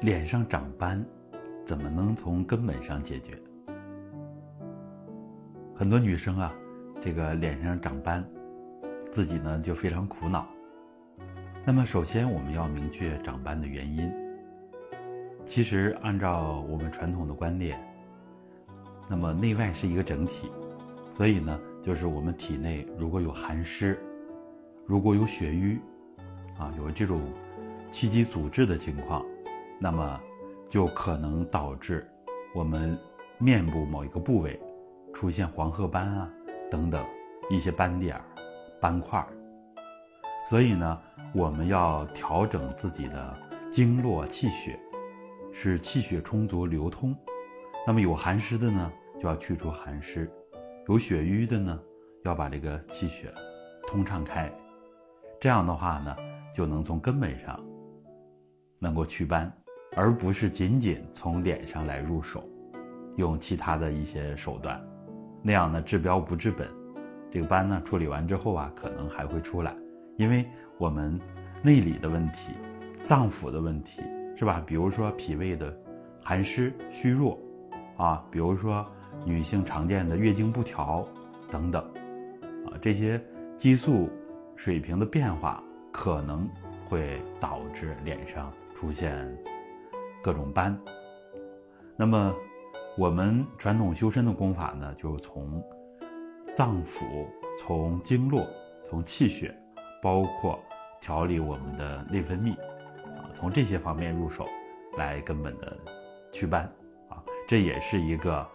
脸上长斑，怎么能从根本上解决？很多女生啊，这个脸上长斑，自己呢就非常苦恼。那么，首先我们要明确长斑的原因。其实，按照我们传统的观念，那么内外是一个整体，所以呢，就是我们体内如果有寒湿，如果有血瘀，啊，有这种气机阻滞的情况。那么，就可能导致我们面部某一个部位出现黄褐斑啊等等一些斑点儿、斑块儿。所以呢，我们要调整自己的经络气血，使气血充足流通。那么有寒湿的呢，就要去除寒湿；有血瘀的呢，要把这个气血通畅开。这样的话呢，就能从根本上能够祛斑。而不是仅仅从脸上来入手，用其他的一些手段，那样呢治标不治本，这个斑呢处理完之后啊，可能还会出来，因为我们内里的问题、脏腑的问题是吧？比如说脾胃的寒湿虚弱，啊，比如说女性常见的月经不调等等，啊，这些激素水平的变化可能会导致脸上出现。各种斑，那么我们传统修身的功法呢，就从脏腑、从经络、从气血，包括调理我们的内分泌，啊，从这些方面入手，来根本的祛斑，啊，这也是一个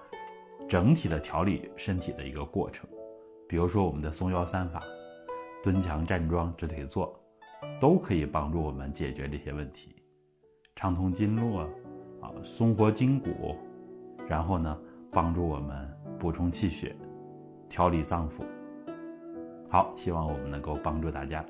整体的调理身体的一个过程。比如说我们的松腰三法、蹲墙站桩、直腿坐，都可以帮助我们解决这些问题。畅通经络，啊，松活筋骨，然后呢，帮助我们补充气血，调理脏腑。好，希望我们能够帮助大家。